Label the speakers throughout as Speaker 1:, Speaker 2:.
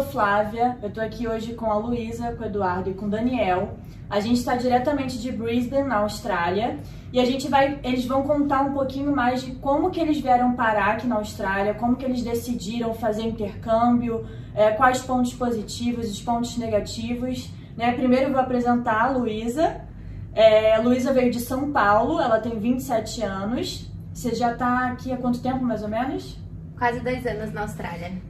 Speaker 1: sou Flávia, eu tô aqui hoje com a Luísa, com o Eduardo e com o Daniel. A gente está diretamente de Brisbane, na Austrália, e a gente vai, eles vão contar um pouquinho mais de como que eles vieram parar aqui na Austrália, como que eles decidiram fazer intercâmbio, é, quais pontos positivos, os pontos negativos. Né? Primeiro eu vou apresentar a Luísa. É, a Luísa veio de São Paulo, ela tem 27 anos. Você já está aqui há quanto tempo, mais ou menos?
Speaker 2: Quase dois anos na Austrália.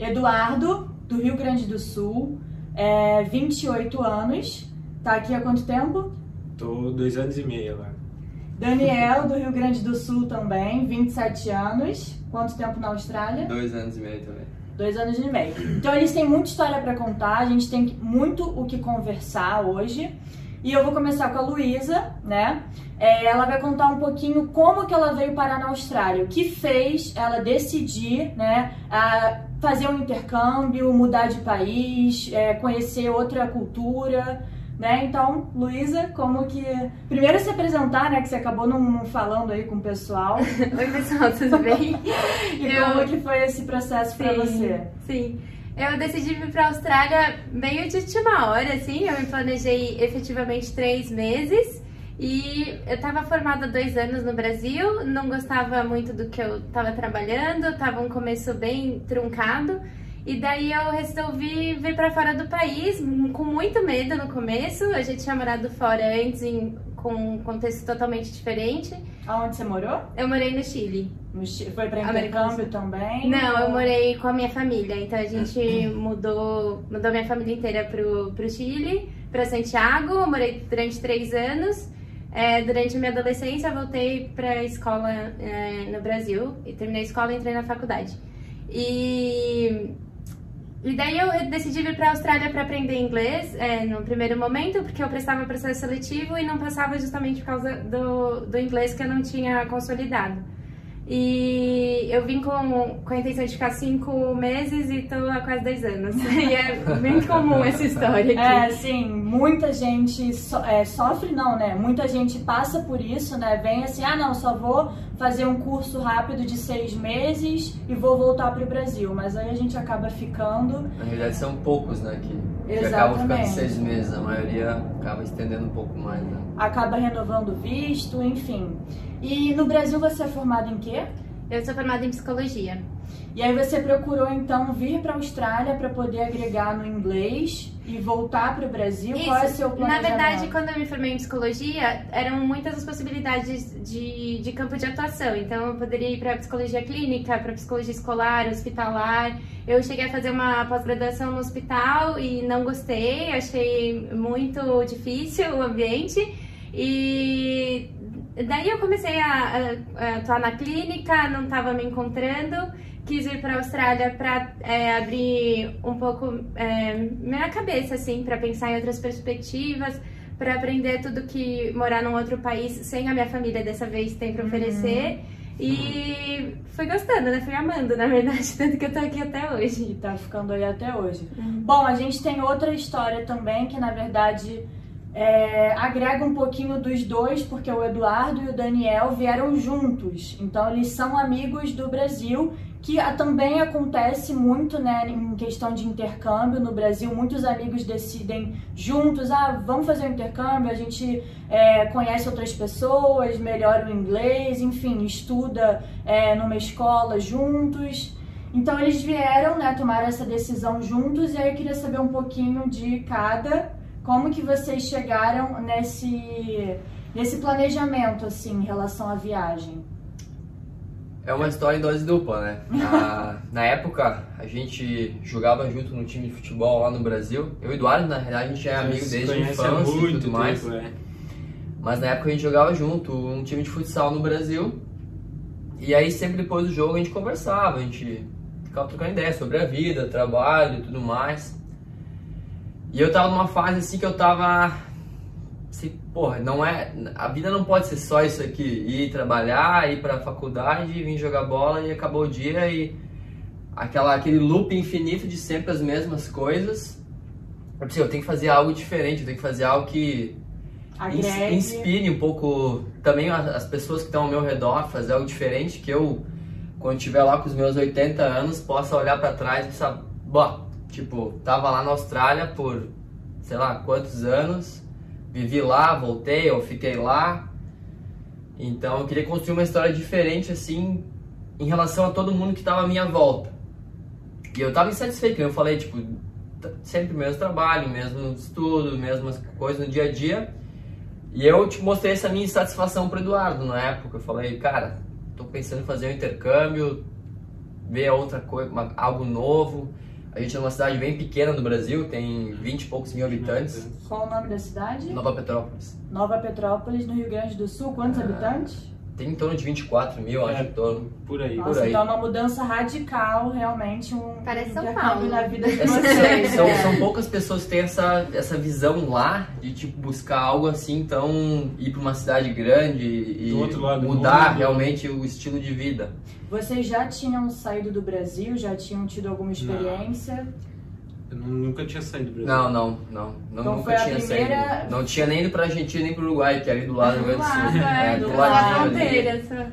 Speaker 1: Eduardo, do Rio Grande do Sul, é, 28 anos. Tá aqui há quanto tempo?
Speaker 3: Tô dois anos e meio agora.
Speaker 1: Daniel, do Rio Grande do Sul também, 27 anos. Quanto tempo na Austrália?
Speaker 4: Dois anos e meio também.
Speaker 1: Dois anos e meio. Então eles têm muita história para contar, a gente tem muito o que conversar hoje. E eu vou começar com a Luísa, né? É, ela vai contar um pouquinho como que ela veio parar na Austrália, o que fez ela decidir, né, fazer um intercâmbio, mudar de país, é, conhecer outra cultura, né? Então, Luísa, como que primeiro se apresentar, né, que você acabou não, não falando aí com o pessoal.
Speaker 2: Oi, pessoal, tudo bem?
Speaker 1: e eu... como que foi esse processo para você?
Speaker 2: Sim. Eu decidi vir para a Austrália meio de última hora, assim. Eu me planejei efetivamente três meses. E eu estava formada dois anos no Brasil, não gostava muito do que eu estava trabalhando, estava um começo bem truncado. E daí eu resolvi vir para fora do país, com muito medo no começo. A gente tinha morado fora antes, em, com um contexto totalmente diferente.
Speaker 1: Aonde você morou?
Speaker 2: Eu morei no Chile.
Speaker 1: No Chile. Foi para intercâmbio também?
Speaker 2: Não, ou... eu morei com a minha família. Então a gente mudou, mudou minha família inteira pro, pro Chile, para Santiago. Eu morei durante três anos. É, durante a minha adolescência, voltei para a escola é, no Brasil e terminei a escola e entrei na faculdade. E e daí eu decidi vir para a Austrália para aprender inglês é, no primeiro momento, porque eu prestava processo seletivo e não passava justamente por causa do, do inglês que eu não tinha consolidado. E eu vim com, com a intenção de ficar cinco meses e tô há quase dois anos. E é bem comum essa história aqui.
Speaker 1: É, sim, muita gente so, é, sofre, não, né? Muita gente passa por isso, né? Vem assim, ah, não, só vou fazer um curso rápido de seis meses e vou voltar para o Brasil. Mas aí a gente acaba ficando.
Speaker 4: Na realidade, são poucos, né? Que, que acabam ficando seis meses. A maioria acaba estendendo um pouco mais, né?
Speaker 1: Acaba renovando visto, enfim. E no Brasil você é formado em quê?
Speaker 2: Eu sou formada em psicologia.
Speaker 1: E aí você procurou então vir para a Austrália para poder agregar no inglês e voltar para o Brasil? Isso. Qual é o seu planejamento?
Speaker 2: Na verdade, quando eu me formei em psicologia, eram muitas as possibilidades de, de campo de atuação. Então, eu poderia ir para psicologia clínica, para psicologia escolar, hospitalar. Eu cheguei a fazer uma pós-graduação no hospital e não gostei, achei muito difícil o ambiente. E Daí eu comecei a, a, a atuar na clínica, não estava me encontrando, quis ir para a Austrália para é, abrir um pouco é, minha cabeça, assim, para pensar em outras perspectivas, para aprender tudo que morar num outro país sem a minha família dessa vez tem para oferecer. Uhum. E fui gostando, né? Fui amando, na verdade, tanto que eu tô aqui até hoje.
Speaker 1: E tá ficando aí até hoje. Uhum. Bom, a gente tem outra história também que, na verdade, é, agrega um pouquinho dos dois, porque o Eduardo e o Daniel vieram juntos, então eles são amigos do Brasil, que também acontece muito né, em questão de intercâmbio no Brasil. Muitos amigos decidem juntos, ah, vamos fazer um intercâmbio, a gente é, conhece outras pessoas, melhora o inglês, enfim, estuda é, numa escola juntos. Então eles vieram, né, tomar essa decisão juntos, e aí eu queria saber um pouquinho de cada como que vocês chegaram nesse, nesse planejamento, assim, em relação à viagem?
Speaker 4: É uma história em dose dupla, né? Na, na época, a gente jogava junto no time de futebol lá no Brasil. Eu e Eduardo, na realidade, a gente é amigo desde a infância e tudo mais. Tempo, é. Mas na época a gente jogava junto, um time de futsal no Brasil. E aí sempre depois do jogo a gente conversava, a gente ficava trocando ideia sobre a vida, trabalho e tudo mais. E eu tava numa fase assim que eu tava. Assim, porra, não é. A vida não pode ser só isso aqui. Ir trabalhar, ir pra faculdade, vir jogar bola e acabou o dia e. Aquela, aquele loop infinito de sempre as mesmas coisas. Eu, assim, eu tenho que fazer algo diferente, eu tenho que fazer algo que inspire um pouco também as pessoas que estão ao meu redor, fazer algo diferente, que eu, quando estiver lá com os meus 80 anos, possa olhar para trás e pensar, bom, Tipo, tava lá na Austrália por sei lá quantos anos, vivi lá, voltei, eu fiquei lá. Então eu queria construir uma história diferente assim em relação a todo mundo que estava à minha volta. E eu tava insatisfeito, eu falei, tipo, sempre mesmo trabalho, mesmo estudo, mesmas coisas no dia a dia. E eu te mostrei essa minha insatisfação pro Eduardo na época. Eu falei, cara, tô pensando em fazer um intercâmbio, ver outra coisa, algo novo. A gente é uma cidade bem pequena no Brasil, tem 20 e poucos mil habitantes.
Speaker 1: Qual o nome da cidade?
Speaker 4: Nova Petrópolis.
Speaker 1: Nova Petrópolis, no Rio Grande do Sul. Quantos ah. habitantes?
Speaker 4: Tem em torno de 24 mil, é, acho, em torno.
Speaker 3: Por aí.
Speaker 1: Nossa,
Speaker 3: por aí.
Speaker 1: então é uma mudança radical, realmente, um
Speaker 2: Parece São Paulo.
Speaker 1: na vida de vocês.
Speaker 4: São, é. são poucas pessoas que têm essa, essa visão lá de, tipo, buscar algo assim, então, ir para uma cidade grande e mudar realmente o estilo de vida.
Speaker 1: Vocês já tinham saído do Brasil? Já tinham tido alguma experiência?
Speaker 3: Não. Eu nunca tinha saído do Brasil.
Speaker 4: Não, não, não. não então nunca tinha primeira... saído. Não tinha nem ido pra Argentina nem pro Uruguai, que é ali do lado do Rio Grande do Sul.
Speaker 2: É, do, do lado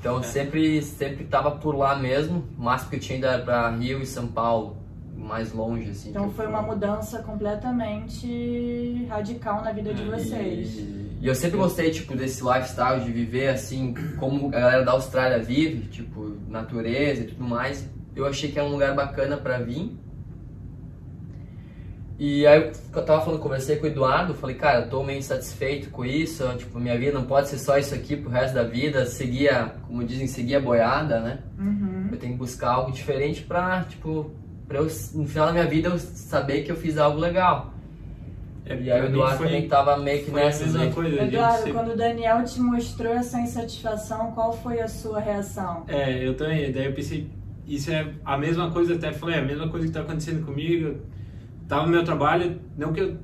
Speaker 4: Então é. sempre, sempre tava por lá mesmo. O máximo que eu tinha ido era pra Rio e São Paulo. Mais longe, assim.
Speaker 1: Então foi uma mudança completamente radical na vida de é, vocês.
Speaker 4: E, e eu sempre gostei, tipo, desse lifestyle de viver assim, como a galera da Austrália vive, tipo, natureza e tudo mais. Eu achei que era um lugar bacana para vir e aí eu tava falando, conversei com o Eduardo, falei, cara, eu tô meio insatisfeito com isso, tipo, minha vida não pode ser só isso aqui pro resto da vida, seguir a, como dizem, seguir a boiada, né?
Speaker 1: Uhum.
Speaker 4: Eu tenho que buscar algo diferente pra, tipo, pra eu, no final da minha vida, eu saber que eu fiz algo legal. É, e aí o Eduardo foi, também tava meio que nessa.
Speaker 1: Coisa, Eduardo, quando o Daniel te mostrou essa insatisfação, qual foi a sua reação?
Speaker 3: É, eu também, daí eu pensei, isso é a mesma coisa, até falei, é a mesma coisa que tá acontecendo comigo tava no meu trabalho, não que eu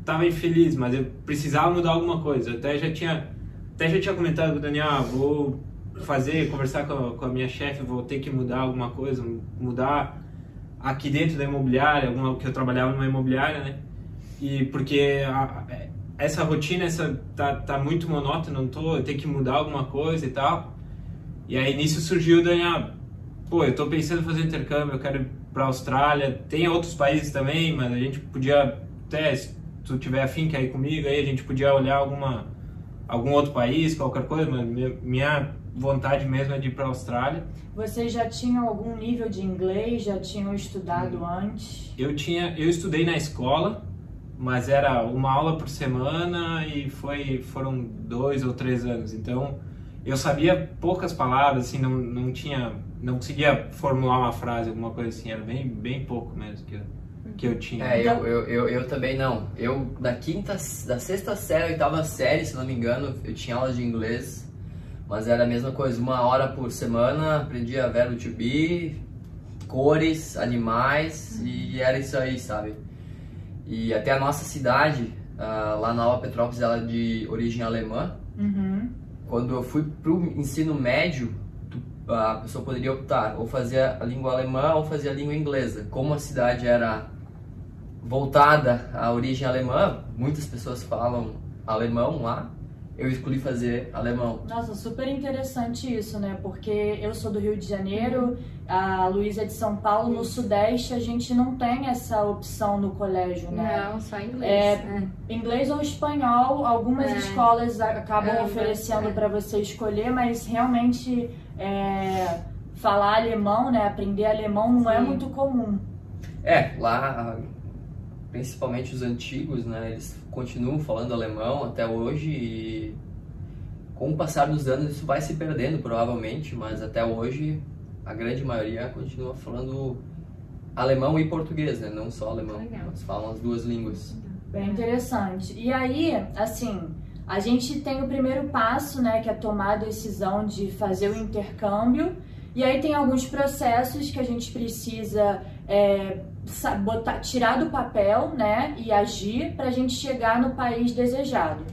Speaker 3: estava infeliz, mas eu precisava mudar alguma coisa. Até já tinha, até já tinha comentado com o Daniel, ah, vou fazer, conversar com a, com a minha chefe, vou ter que mudar alguma coisa, mudar aqui dentro da imobiliária, alguma que eu trabalhava numa imobiliária, né? E porque a, essa rotina essa tá, tá muito monótona, não tô, eu tenho que mudar alguma coisa e tal. E aí nisso surgiu o Daniel, pô, eu tô pensando em fazer intercâmbio, eu quero para a Austrália. Tem outros países também, mas a gente podia até, se tu tiver afim que ir comigo, aí a gente podia olhar alguma algum outro país, qualquer coisa, mas minha vontade mesmo é de ir para a Austrália.
Speaker 1: Vocês já tinham algum nível de inglês? Já tinham estudado hum. antes?
Speaker 3: Eu tinha, eu estudei na escola, mas era uma aula por semana e foi foram dois ou três anos. Então eu sabia poucas palavras, assim, não, não tinha não conseguia formular uma frase, alguma coisa assim, era bem, bem pouco mesmo que eu, que eu tinha.
Speaker 4: É, eu, eu, eu, eu, também não. Eu, da quinta, da sexta série, oitava série, se não me engano, eu tinha aula de inglês, mas era a mesma coisa, uma hora por semana, aprendia verbo to be, cores, animais, e era isso aí, sabe? E até a nossa cidade, uh, lá na Nova Petrópolis, ela é de origem alemã.
Speaker 1: Uhum.
Speaker 4: Quando eu fui pro ensino médio, a pessoa poderia optar ou fazer a língua alemã ou fazer a língua inglesa. Como a cidade era voltada à origem alemã, muitas pessoas falam alemão lá, eu escolhi fazer alemão.
Speaker 1: Nossa, super interessante isso, né? Porque eu sou do Rio de Janeiro, a Luísa é de São Paulo, no Sudeste a gente não tem essa opção no colégio,
Speaker 2: né? Não, só inglês.
Speaker 1: É, é. Inglês ou espanhol, algumas é. escolas acabam é, oferecendo é. para você escolher, mas realmente é, falar alemão, né? Aprender alemão não é Sim. é muito comum.
Speaker 4: É, lá principalmente os antigos, né? Eles continuam falando alemão até hoje e com o passar dos anos isso vai se perdendo provavelmente, mas até hoje a grande maioria continua falando alemão e português, né? Não só alemão, Legal. eles falam as duas línguas.
Speaker 1: Bem interessante. E aí, assim, a gente tem o primeiro passo, né, que é tomar a decisão de fazer o intercâmbio. E aí tem alguns processos que a gente precisa é, botar, tirar do papel, né, e agir para a gente chegar no país desejado.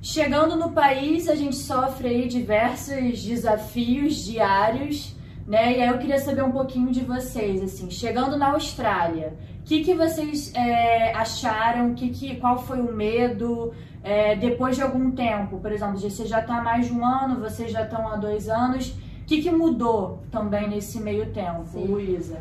Speaker 1: Chegando no país, a gente sofre aí diversos desafios diários, né? E aí eu queria saber um pouquinho de vocês, assim, chegando na Austrália, o que, que vocês é, acharam? Que, que, qual foi o medo? É, depois de algum tempo, por exemplo, você já está há mais de um ano, vocês já estão há dois anos, o que, que mudou também nesse meio tempo, Luísa?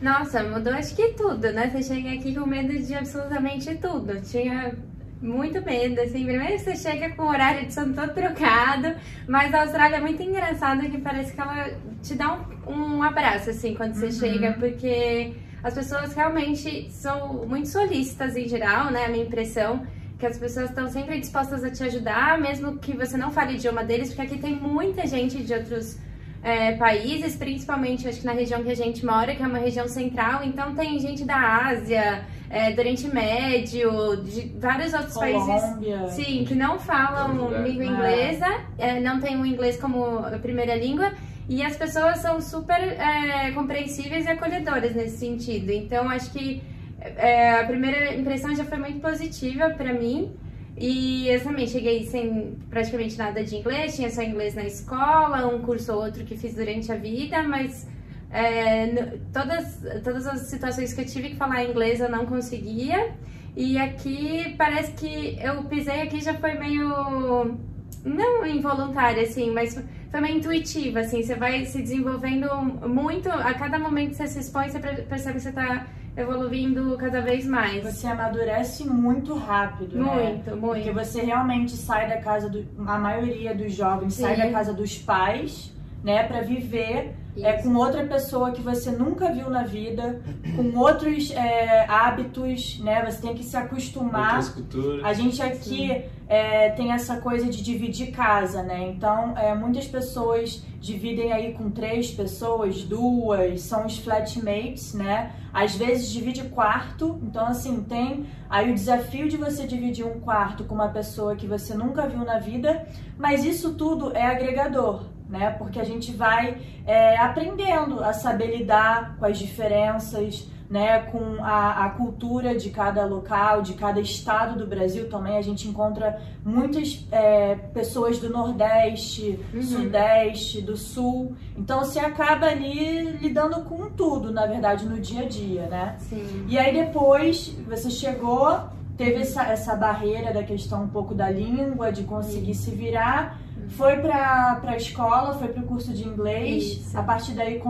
Speaker 2: Nossa, mudou acho que tudo, né? Você chega aqui com medo de absolutamente tudo. Tinha muito medo, assim, primeiro você chega com o horário de sono todo trocado, mas a Austrália é muito engraçada que parece que ela te dá um, um abraço, assim, quando você uhum. chega, porque as pessoas realmente são muito solícitas em geral, né, a minha impressão, que as pessoas estão sempre dispostas a te ajudar, mesmo que você não fale o idioma deles, porque aqui tem muita gente de outros é, países, principalmente acho que na região que a gente mora, que é uma região central, então tem gente da Ásia, é, do Oriente Médio, de vários outros
Speaker 1: Colômbia.
Speaker 2: países sim, que não falam língua inglesa, é, não tem o inglês como primeira língua. E as pessoas são super é, compreensíveis e acolhedoras nesse sentido. Então, acho que é, a primeira impressão já foi muito positiva para mim. E eu também cheguei sem praticamente nada de inglês, tinha só inglês na escola, um curso ou outro que fiz durante a vida, mas é, todas, todas as situações que eu tive que falar inglês eu não conseguia. E aqui parece que eu pisei aqui já foi meio. não involuntário, assim, mas foi meio intuitiva, assim. Você vai se desenvolvendo muito, a cada momento que você se expõe, você percebe que você está evoluindo cada vez mais.
Speaker 1: Você amadurece muito rápido,
Speaker 2: muito,
Speaker 1: né?
Speaker 2: Muito, muito.
Speaker 1: Porque você realmente sai da casa do. A maioria dos jovens Sim. sai da casa dos pais, né, para viver é com outra pessoa que você nunca viu na vida, com outros é, hábitos, né? Você tem que se acostumar.
Speaker 3: Outras culturas.
Speaker 1: A gente aqui é, tem essa coisa de dividir casa, né? Então, é, muitas pessoas dividem aí com três pessoas, duas, são os flatmates, né? Às vezes divide quarto, então assim, tem aí o desafio de você dividir um quarto com uma pessoa que você nunca viu na vida, mas isso tudo é agregador né? Porque a gente vai é, aprendendo a saber lidar com as diferenças, né? Com a, a, cultura de cada local, de cada estado do Brasil também. A gente encontra muitas é, pessoas do Nordeste, uhum. Sudeste, do Sul. Então você acaba ali lidando com tudo, na verdade, no dia a dia, né?
Speaker 2: Sim.
Speaker 1: E aí depois você chegou, teve essa, essa barreira da questão um pouco da língua, de conseguir Sim. se virar foi para a escola, foi para o curso de inglês. Isso. A partir daí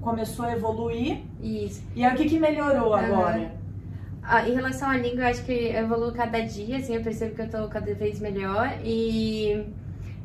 Speaker 1: começou a evoluir.
Speaker 2: Isso.
Speaker 1: E aí o que, que melhorou uhum. agora?
Speaker 2: Ah, em relação à língua, eu acho que evoluo cada dia, assim, eu percebo que eu estou cada vez melhor. E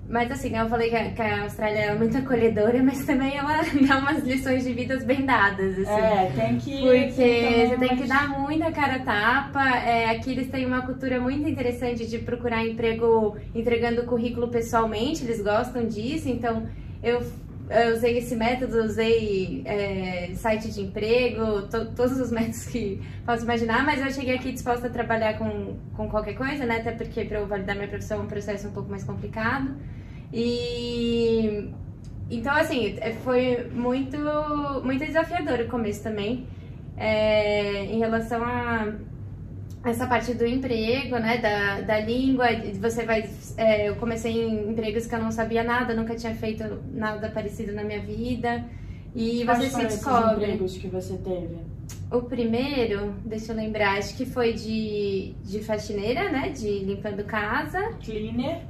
Speaker 2: mas assim, eu falei que a, que a, Austrália é muito acolhedora, mas também ela dá umas lições de vidas bem dadas, assim.
Speaker 1: É, tem que...
Speaker 2: Porque você tem que dar muita cara tapa. É, aqui eles têm uma cultura muito interessante de procurar emprego entregando currículo pessoalmente, eles gostam disso, então eu eu usei esse método, usei é, site de emprego, to, todos os métodos que posso imaginar, mas eu cheguei aqui disposta a trabalhar com, com qualquer coisa, né? Até porque para eu validar minha profissão é um processo um pouco mais complicado. E então, assim, é, foi muito, muito desafiador o começo também. É, em relação a essa parte do emprego, né, da, da língua, você vai, é, eu comecei em empregos que eu não sabia nada, nunca tinha feito nada parecido na minha vida, e
Speaker 1: Quais
Speaker 2: você
Speaker 1: se
Speaker 2: descobre.
Speaker 1: Os empregos que você teve?
Speaker 2: O primeiro, deixa eu lembrar, acho que foi de, de faxineira, né? De limpando casa.
Speaker 1: Cleaner.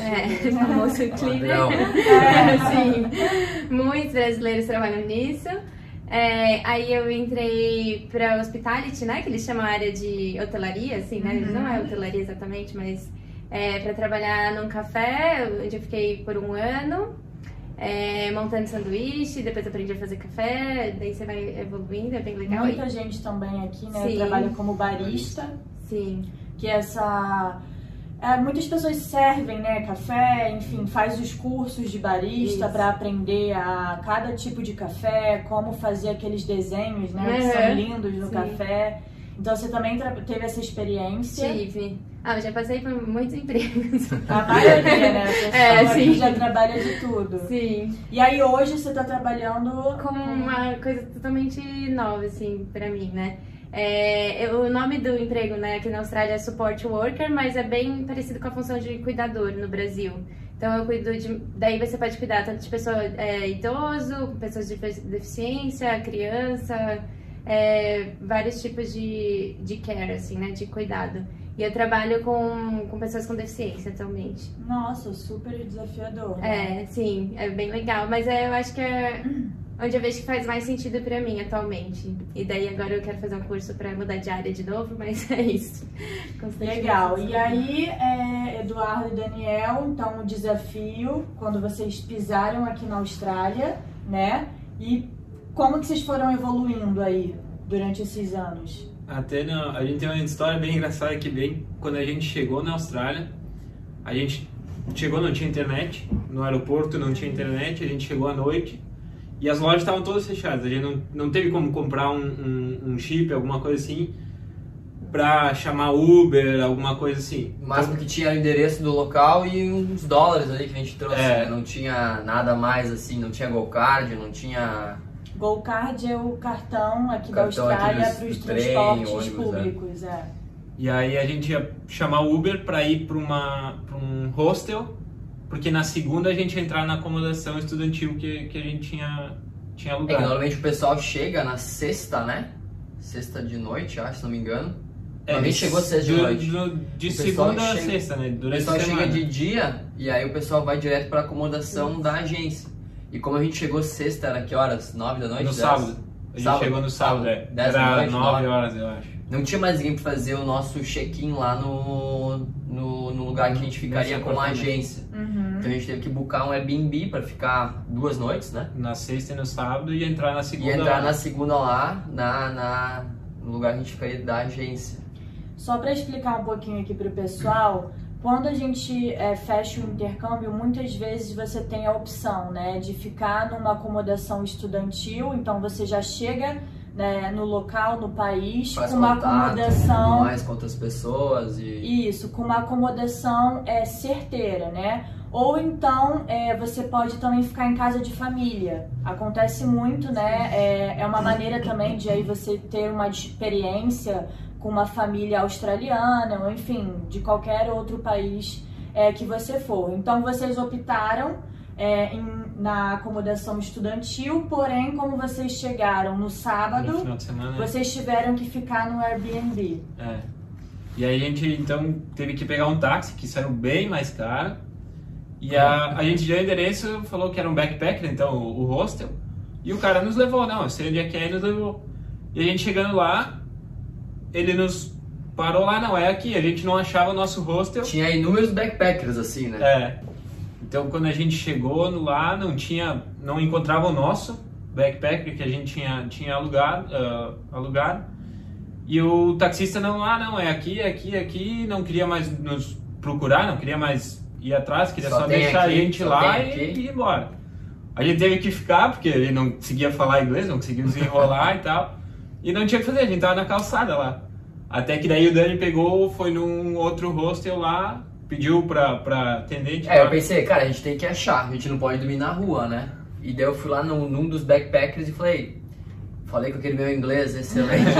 Speaker 2: É, famoso cleaner. é, sim. Muitos brasileiros trabalham nisso. É, aí eu entrei para hospitality, né? Que eles chamam a área de hotelaria, assim, né? Uhum. Não é hotelaria exatamente, mas é, para trabalhar num café, onde eu fiquei por um ano é, montando sanduíche, depois aprendi a fazer café, daí você vai evoluindo, é bem legal.
Speaker 1: Muita e... gente também aqui, né, Sim. trabalha como barista.
Speaker 2: Sim.
Speaker 1: Que essa... É, muitas pessoas servem, né, café, enfim, faz os cursos de barista para aprender a cada tipo de café, como fazer aqueles desenhos, né, uhum. que são lindos no Sim. café. Então você também teve essa experiência?
Speaker 2: Tive. Ah, eu já passei por muitos empregos.
Speaker 1: A maioria, né?
Speaker 2: é, sim.
Speaker 1: já trabalha de tudo.
Speaker 2: Sim.
Speaker 1: E aí hoje você tá trabalhando
Speaker 2: com uma coisa totalmente nova, assim, pra mim, né? É, o nome do emprego, né, aqui na Austrália é support worker, mas é bem parecido com a função de cuidador no Brasil. Então eu cuido de. Daí você pode cuidar tanto de pessoa é, idoso, pessoas de deficiência, criança, é, vários tipos de, de care, assim, né, de cuidado. E eu trabalho com, com pessoas com deficiência atualmente.
Speaker 1: Nossa, super desafiador.
Speaker 2: É, sim, é bem legal. Mas é, eu acho que é, onde eu vejo que faz mais sentido para mim atualmente. E daí agora eu quero fazer um curso para mudar de área de novo, mas é isso.
Speaker 1: Legal. E aí, é, Eduardo e Daniel, então o desafio, quando vocês pisaram aqui na Austrália, né? E como que vocês foram evoluindo aí durante esses anos?
Speaker 3: Até não, a gente tem uma história bem engraçada que bem quando a gente chegou na Austrália, a gente chegou não tinha internet no aeroporto não tinha internet, a gente chegou à noite e as lojas estavam todas fechadas. A gente não, não teve como comprar um, um, um chip, alguma coisa assim, pra chamar Uber, alguma coisa assim.
Speaker 4: O máximo que tinha o endereço do local e uns dólares ali que a gente trouxe. É. Né? Não tinha nada mais assim, não tinha GoCard, não tinha.
Speaker 1: GoCard é o cartão aqui cartão da Austrália para os transportes trem, públicos, é. é.
Speaker 3: E aí a gente ia chamar Uber para ir para um hostel porque na segunda a gente ia entrar na acomodação estudantil que, que a gente tinha, tinha alugado.
Speaker 4: É normalmente o pessoal chega na sexta, né? Sexta de noite, acho, se não me engano. É, a gente chegou sexta de noite.
Speaker 3: de segunda a sexta, né?
Speaker 4: Durante o pessoal chega de dia e aí o pessoal vai direto para acomodação da agência. E como a gente chegou sexta, era que horas? Nove da noite?
Speaker 3: No sábado. A gente sábado, chegou no sábado, sábado é. Era noite, nove horas, eu acho.
Speaker 4: Não tinha mais ninguém pra fazer o nosso check-in lá no, no, no, lugar que a gente ficaria com a agência. Uhum. Então a gente teve que buscar um Airbnb para ficar duas noites, né?
Speaker 3: Na sexta e no sábado e entrar na segunda.
Speaker 4: E entrar lá. na segunda lá, na, na, no lugar que a gente ficaria da agência.
Speaker 1: Só para explicar um pouquinho aqui pro pessoal, quando a gente é, fecha o intercâmbio, muitas vezes você tem a opção, né, de ficar numa acomodação estudantil, então você já chega né, no local, no país,
Speaker 4: Faz
Speaker 1: com uma
Speaker 4: contato,
Speaker 1: acomodação.
Speaker 4: Mais com outras pessoas e.
Speaker 1: Isso, com uma acomodação é, certeira, né? Ou então é, você pode também ficar em casa de família. Acontece muito, né? É, é uma maneira também de aí você ter uma experiência com uma família australiana, ou enfim, de qualquer outro país é, que você for. Então vocês optaram é, em, na acomodação estudantil, porém, como vocês chegaram no sábado,
Speaker 3: no semana,
Speaker 1: vocês tiveram que ficar no Airbnb.
Speaker 3: É. E aí a gente então teve que pegar um táxi, que saiu bem mais caro. E a, a gente deu o endereço, falou que era um backpacker, então o, o hostel. E o cara nos levou, não, sei onde é que é, nos levou. E a gente chegando lá, ele nos parou lá, não, é aqui, a gente não achava o nosso hostel.
Speaker 4: Tinha inúmeros backpackers assim, né?
Speaker 3: É. Então, quando a gente chegou lá, não tinha, não encontrava o nosso backpack que a gente tinha, tinha alugado, uh, alugado. E o taxista não, ah, não, é aqui, é aqui, é aqui, não queria mais nos procurar, não queria mais ir atrás, queria só, só deixar aqui, a gente lá e, e ir embora. A gente teve que ficar, porque ele não conseguia falar inglês, não conseguia desenrolar e tal. E não tinha o que fazer, a gente tava na calçada lá. Até que daí o Dani pegou, foi num outro hostel lá, pediu pra, pra atendente.
Speaker 4: É, eu pensei, cara, a gente tem que achar, a gente não pode dormir na rua, né? E daí eu fui lá num, num dos backpackers e falei, falei com aquele meu inglês excelente.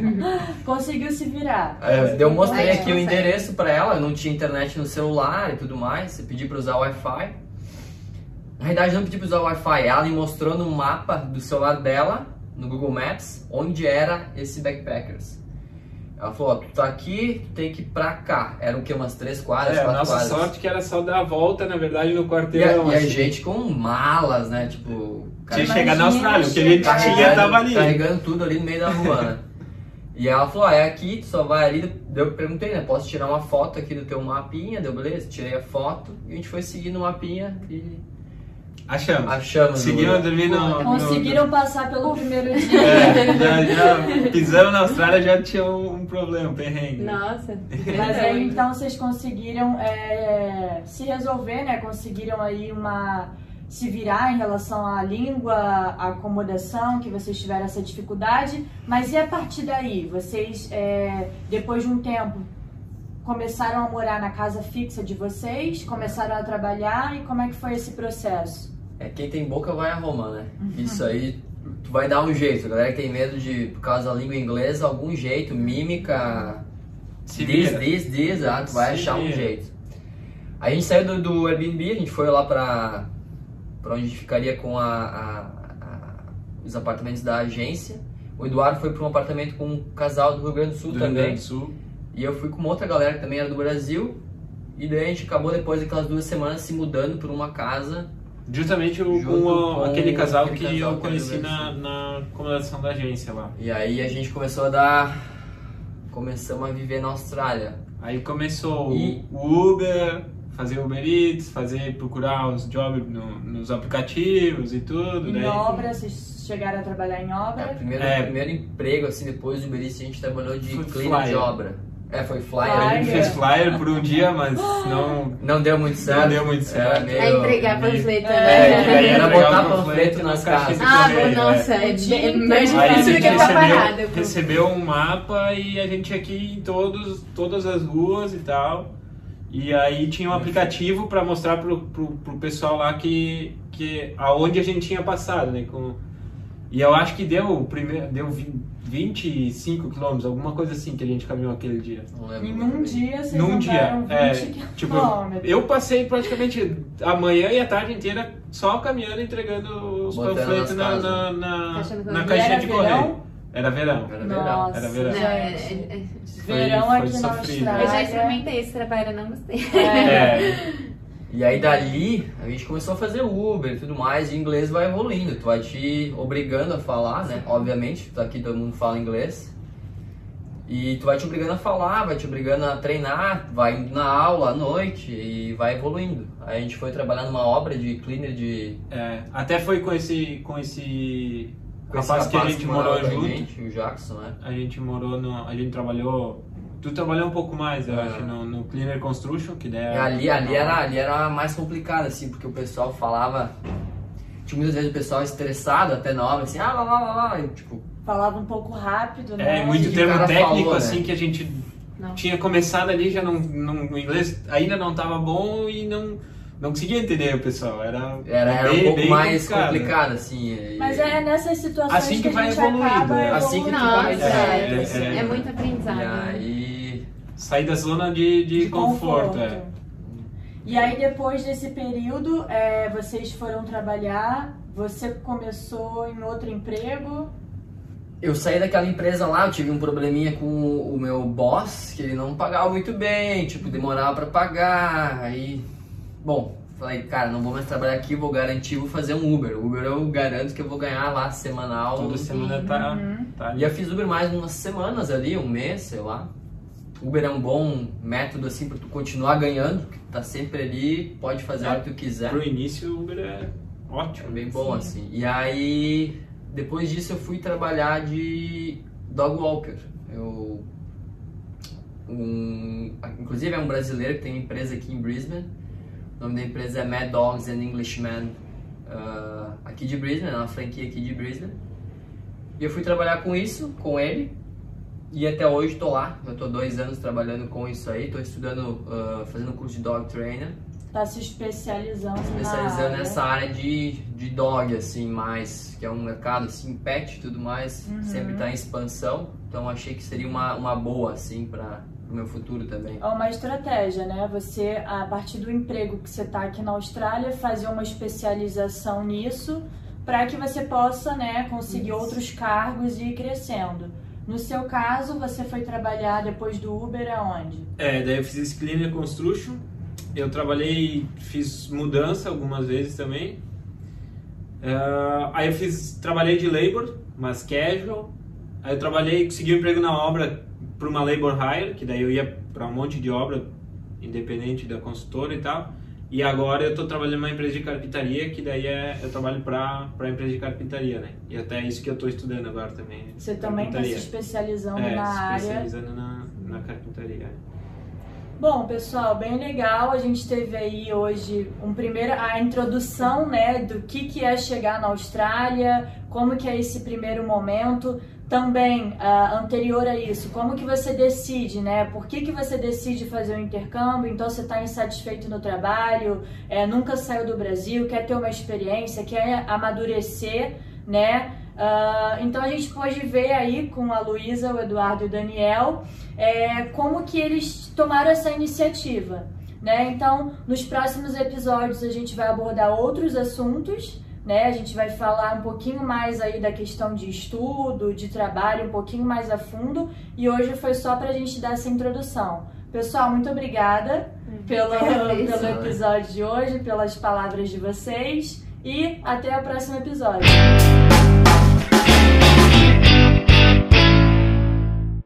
Speaker 1: Conseguiu se virar.
Speaker 4: É, eu mostrei aqui o endereço pra ela, eu não tinha internet no celular e tudo mais, eu pedi pra usar o Wi-Fi. Na verdade, não pedi pra usar o Wi-Fi, ela me mostrou no mapa do celular dela, no Google Maps, onde era esse backpackers. Ela falou, ó, tu tá aqui, tu tem que ir pra cá. Eram o que, umas três quadras,
Speaker 3: é,
Speaker 4: quatro
Speaker 3: nossa
Speaker 4: quadras.
Speaker 3: sorte que era só dar a volta, na verdade, no quarteirão.
Speaker 4: E a,
Speaker 3: assim.
Speaker 4: e a gente com malas, né? Tipo.
Speaker 3: Tinha que chegar na Austrália, o que a gente tinha tava ali.
Speaker 4: Carregando tudo ali no meio da rua, né? E ela falou, ó, é aqui, tu só vai ali. Eu perguntei, né? Posso tirar uma foto aqui do teu mapinha? Deu beleza? Tirei a foto e a gente foi seguindo o mapinha e
Speaker 3: Achamos.
Speaker 4: Achamos.
Speaker 3: Seguimos dormindo.
Speaker 1: Conseguiram
Speaker 3: no...
Speaker 1: passar pelo primeiro dia.
Speaker 3: É, já, já pisamos na Austrália, já tinha um, um problema, um perrengue.
Speaker 2: Nossa.
Speaker 1: Mas aí então vocês conseguiram é, se resolver, né? Conseguiram aí uma se virar em relação à língua, à acomodação, que vocês tiveram essa dificuldade. Mas e a partir daí? Vocês, é, depois de um tempo, começaram a morar na casa fixa de vocês? Começaram a trabalhar? E como é que foi esse processo?
Speaker 4: É quem tem boca vai a Roma, né? Uhum. Isso aí tu vai dar um jeito. A galera que tem medo de, por causa da língua inglesa, algum jeito, mímica,
Speaker 3: Se
Speaker 4: diz,
Speaker 3: vira.
Speaker 4: diz, diz, ah, tu vai
Speaker 3: Se
Speaker 4: achar um
Speaker 3: vira.
Speaker 4: jeito. A gente saiu do, do Airbnb, a gente foi lá pra, pra onde a gente ficaria com a, a- a- os apartamentos da agência. O Eduardo foi para um apartamento com um casal do Rio Grande do Sul
Speaker 3: Do Rio
Speaker 4: também.
Speaker 3: Grande do Sul.
Speaker 4: E eu fui com uma outra galera que também era do Brasil. E daí a gente acabou depois daquelas duas semanas se mudando para uma casa
Speaker 3: Justamente o, com, com, aquele casal aquele que casal eu conheci na, na acomodação da agência lá.
Speaker 4: E aí a gente começou a dar. Começamos a viver na Austrália.
Speaker 3: Aí começou e... o Uber, fazer Uber Eats, fazer, procurar os jobs no, nos aplicativos e tudo.
Speaker 1: Em daí... obra, vocês chegaram a trabalhar em obra? É,
Speaker 4: primeiro, é. primeiro emprego, assim, depois do Uber Eats, a gente trabalhou de cleaner de obra. É, foi flyer. flyer.
Speaker 3: A gente fez flyer por um dia, mas não...
Speaker 4: Não deu muito certo.
Speaker 3: Não deu muito certo. Era
Speaker 2: meio... É entregar panfleto,
Speaker 4: né? É, era botar panfleto nas casas.
Speaker 2: Ah, nossa, é, é mais difícil do que tá parado.
Speaker 3: Recebeu um mapa e a gente aqui em todos, todas as ruas e tal. E aí tinha um aplicativo para mostrar pro, pro, pro pessoal lá que, que aonde a gente tinha passado, né? Com, e eu acho que deu, primeiro, deu 25 quilômetros, alguma coisa assim que a gente caminhou aquele dia.
Speaker 1: E num dia vocês Num dia, é, tipo,
Speaker 3: eu passei praticamente a manhã e a tarde inteira só caminhando, entregando os panfletos na, na, na, na caixinha de correio. Era verão.
Speaker 1: Era verão. Nossa,
Speaker 3: era verão.
Speaker 2: Não, é, é,
Speaker 1: é. verão foi, aqui foi na Austrália.
Speaker 2: Eu já experimentei esse trabalho, não gostei. É.
Speaker 4: E aí dali a gente começou a fazer Uber e tudo mais, e inglês vai evoluindo, tu vai te obrigando a falar, né? Obviamente, tu aqui todo mundo fala inglês. E tu vai te obrigando a falar, vai te obrigando a treinar, vai indo na aula à noite e vai evoluindo. Aí a gente foi trabalhar numa obra de cleaner de.
Speaker 3: É, até foi com esse. com esse. Com rapaz, esse rapaz que a gente morou junto.
Speaker 4: Gente, o Jackson, né?
Speaker 3: A gente morou no. A gente trabalhou Tu trabalhou um pouco mais, eu é. acho, no, no, Cleaner Construction, que daí
Speaker 4: era... Ali, ali, era, ali era mais complicado, assim, porque o pessoal falava... Tinha muitas vezes o pessoal estressado até na obra, assim, ah, lá, lá, lá, lá, e, tipo...
Speaker 1: Falava um pouco rápido, né?
Speaker 3: É, muito termo técnico, falou, assim, né? que a gente não. tinha começado ali, já não, não, o inglês ainda não estava bom e não não conseguia entender o pessoal. Era,
Speaker 4: era, era bem, um pouco mais complicado, complicado assim.
Speaker 1: Mas é nessas situações
Speaker 3: assim que,
Speaker 1: que
Speaker 3: vai evoluindo.
Speaker 4: Assim que
Speaker 2: Nossa,
Speaker 4: vai.
Speaker 2: É, é, é, é, muito aprendizado. E
Speaker 4: aí...
Speaker 3: Sair da zona de, de, de conforto. conforto. É.
Speaker 1: E aí depois desse período, é, vocês foram trabalhar, você começou em outro emprego?
Speaker 4: Eu saí daquela empresa lá, eu tive um probleminha com o meu boss, que ele não pagava muito bem, tipo, demorava para pagar, aí Bom, falei, cara, não vou mais trabalhar aqui, vou garantir, vou fazer um Uber. Uber eu garanto que eu vou ganhar lá semanal.
Speaker 3: Toda semana tá, uhum. tá
Speaker 4: E eu fiz Uber mais umas semanas ali, um mês, sei lá. Uber é um bom método assim para tu continuar ganhando, tu tá sempre ali, pode fazer é, o que tu quiser.
Speaker 3: Pro início o Uber é ótimo.
Speaker 4: É bem bom Sim. assim. E aí, depois disso eu fui trabalhar de dog walker. Eu um, inclusive é um brasileiro que tem empresa aqui em Brisbane o nome da empresa é Mad Dogs and Englishmen, uh, aqui de Brisbane, uma franquia aqui de Brisbane. E eu fui trabalhar com isso, com ele, e até hoje estou lá. Eu estou dois anos trabalhando com isso aí, estou estudando, uh, fazendo curso de dog trainer.
Speaker 1: Está se especializando,
Speaker 4: especializando
Speaker 1: área.
Speaker 4: nessa área de, de dog, assim, mais, que é um mercado, assim, pet e tudo mais, uhum. sempre está em expansão. Então achei que seria uma, uma boa, assim, para o meu futuro também.
Speaker 1: É uma estratégia, né? Você, a partir do emprego que você está aqui na Austrália, fazer uma especialização nisso para que você possa, né, conseguir Isso. outros cargos e ir crescendo. No seu caso, você foi trabalhar depois do Uber aonde?
Speaker 3: É, daí eu fiz Cleaner Construction. Eu trabalhei, fiz mudança algumas vezes também. Uh, aí eu fiz, trabalhei de labor, mas casual. Aí eu trabalhei, consegui um emprego na obra para uma labor hire, que daí eu ia para um monte de obra independente da consultora e tal. E agora eu estou trabalhando numa empresa de carpintaria, que daí é, eu trabalho para a empresa de carpintaria, né? E até é isso que eu estou estudando agora também.
Speaker 1: Você também está se especializando
Speaker 3: é,
Speaker 1: na
Speaker 3: se
Speaker 1: área.
Speaker 3: especializando na, na carpintaria.
Speaker 1: Bom, pessoal, bem legal. A gente teve aí hoje um primeiro, a introdução, né, do que, que é chegar na Austrália, como que é esse primeiro momento. Também, uh, anterior a isso, como que você decide, né? Por que, que você decide fazer o um intercâmbio? Então, você está insatisfeito no trabalho, é, nunca saiu do Brasil, quer ter uma experiência, quer amadurecer, né? Uh, então, a gente pode ver aí com a Luísa, o Eduardo e o Daniel, é, como que eles tomaram essa iniciativa, né? Então, nos próximos episódios, a gente vai abordar outros assuntos, né? A gente vai falar um pouquinho mais aí da questão de estudo, de trabalho, um pouquinho mais a fundo. E hoje foi só para a gente dar essa introdução. Pessoal, muito obrigada pelo, pelo episódio de hoje, pelas palavras de vocês e até o próximo episódio.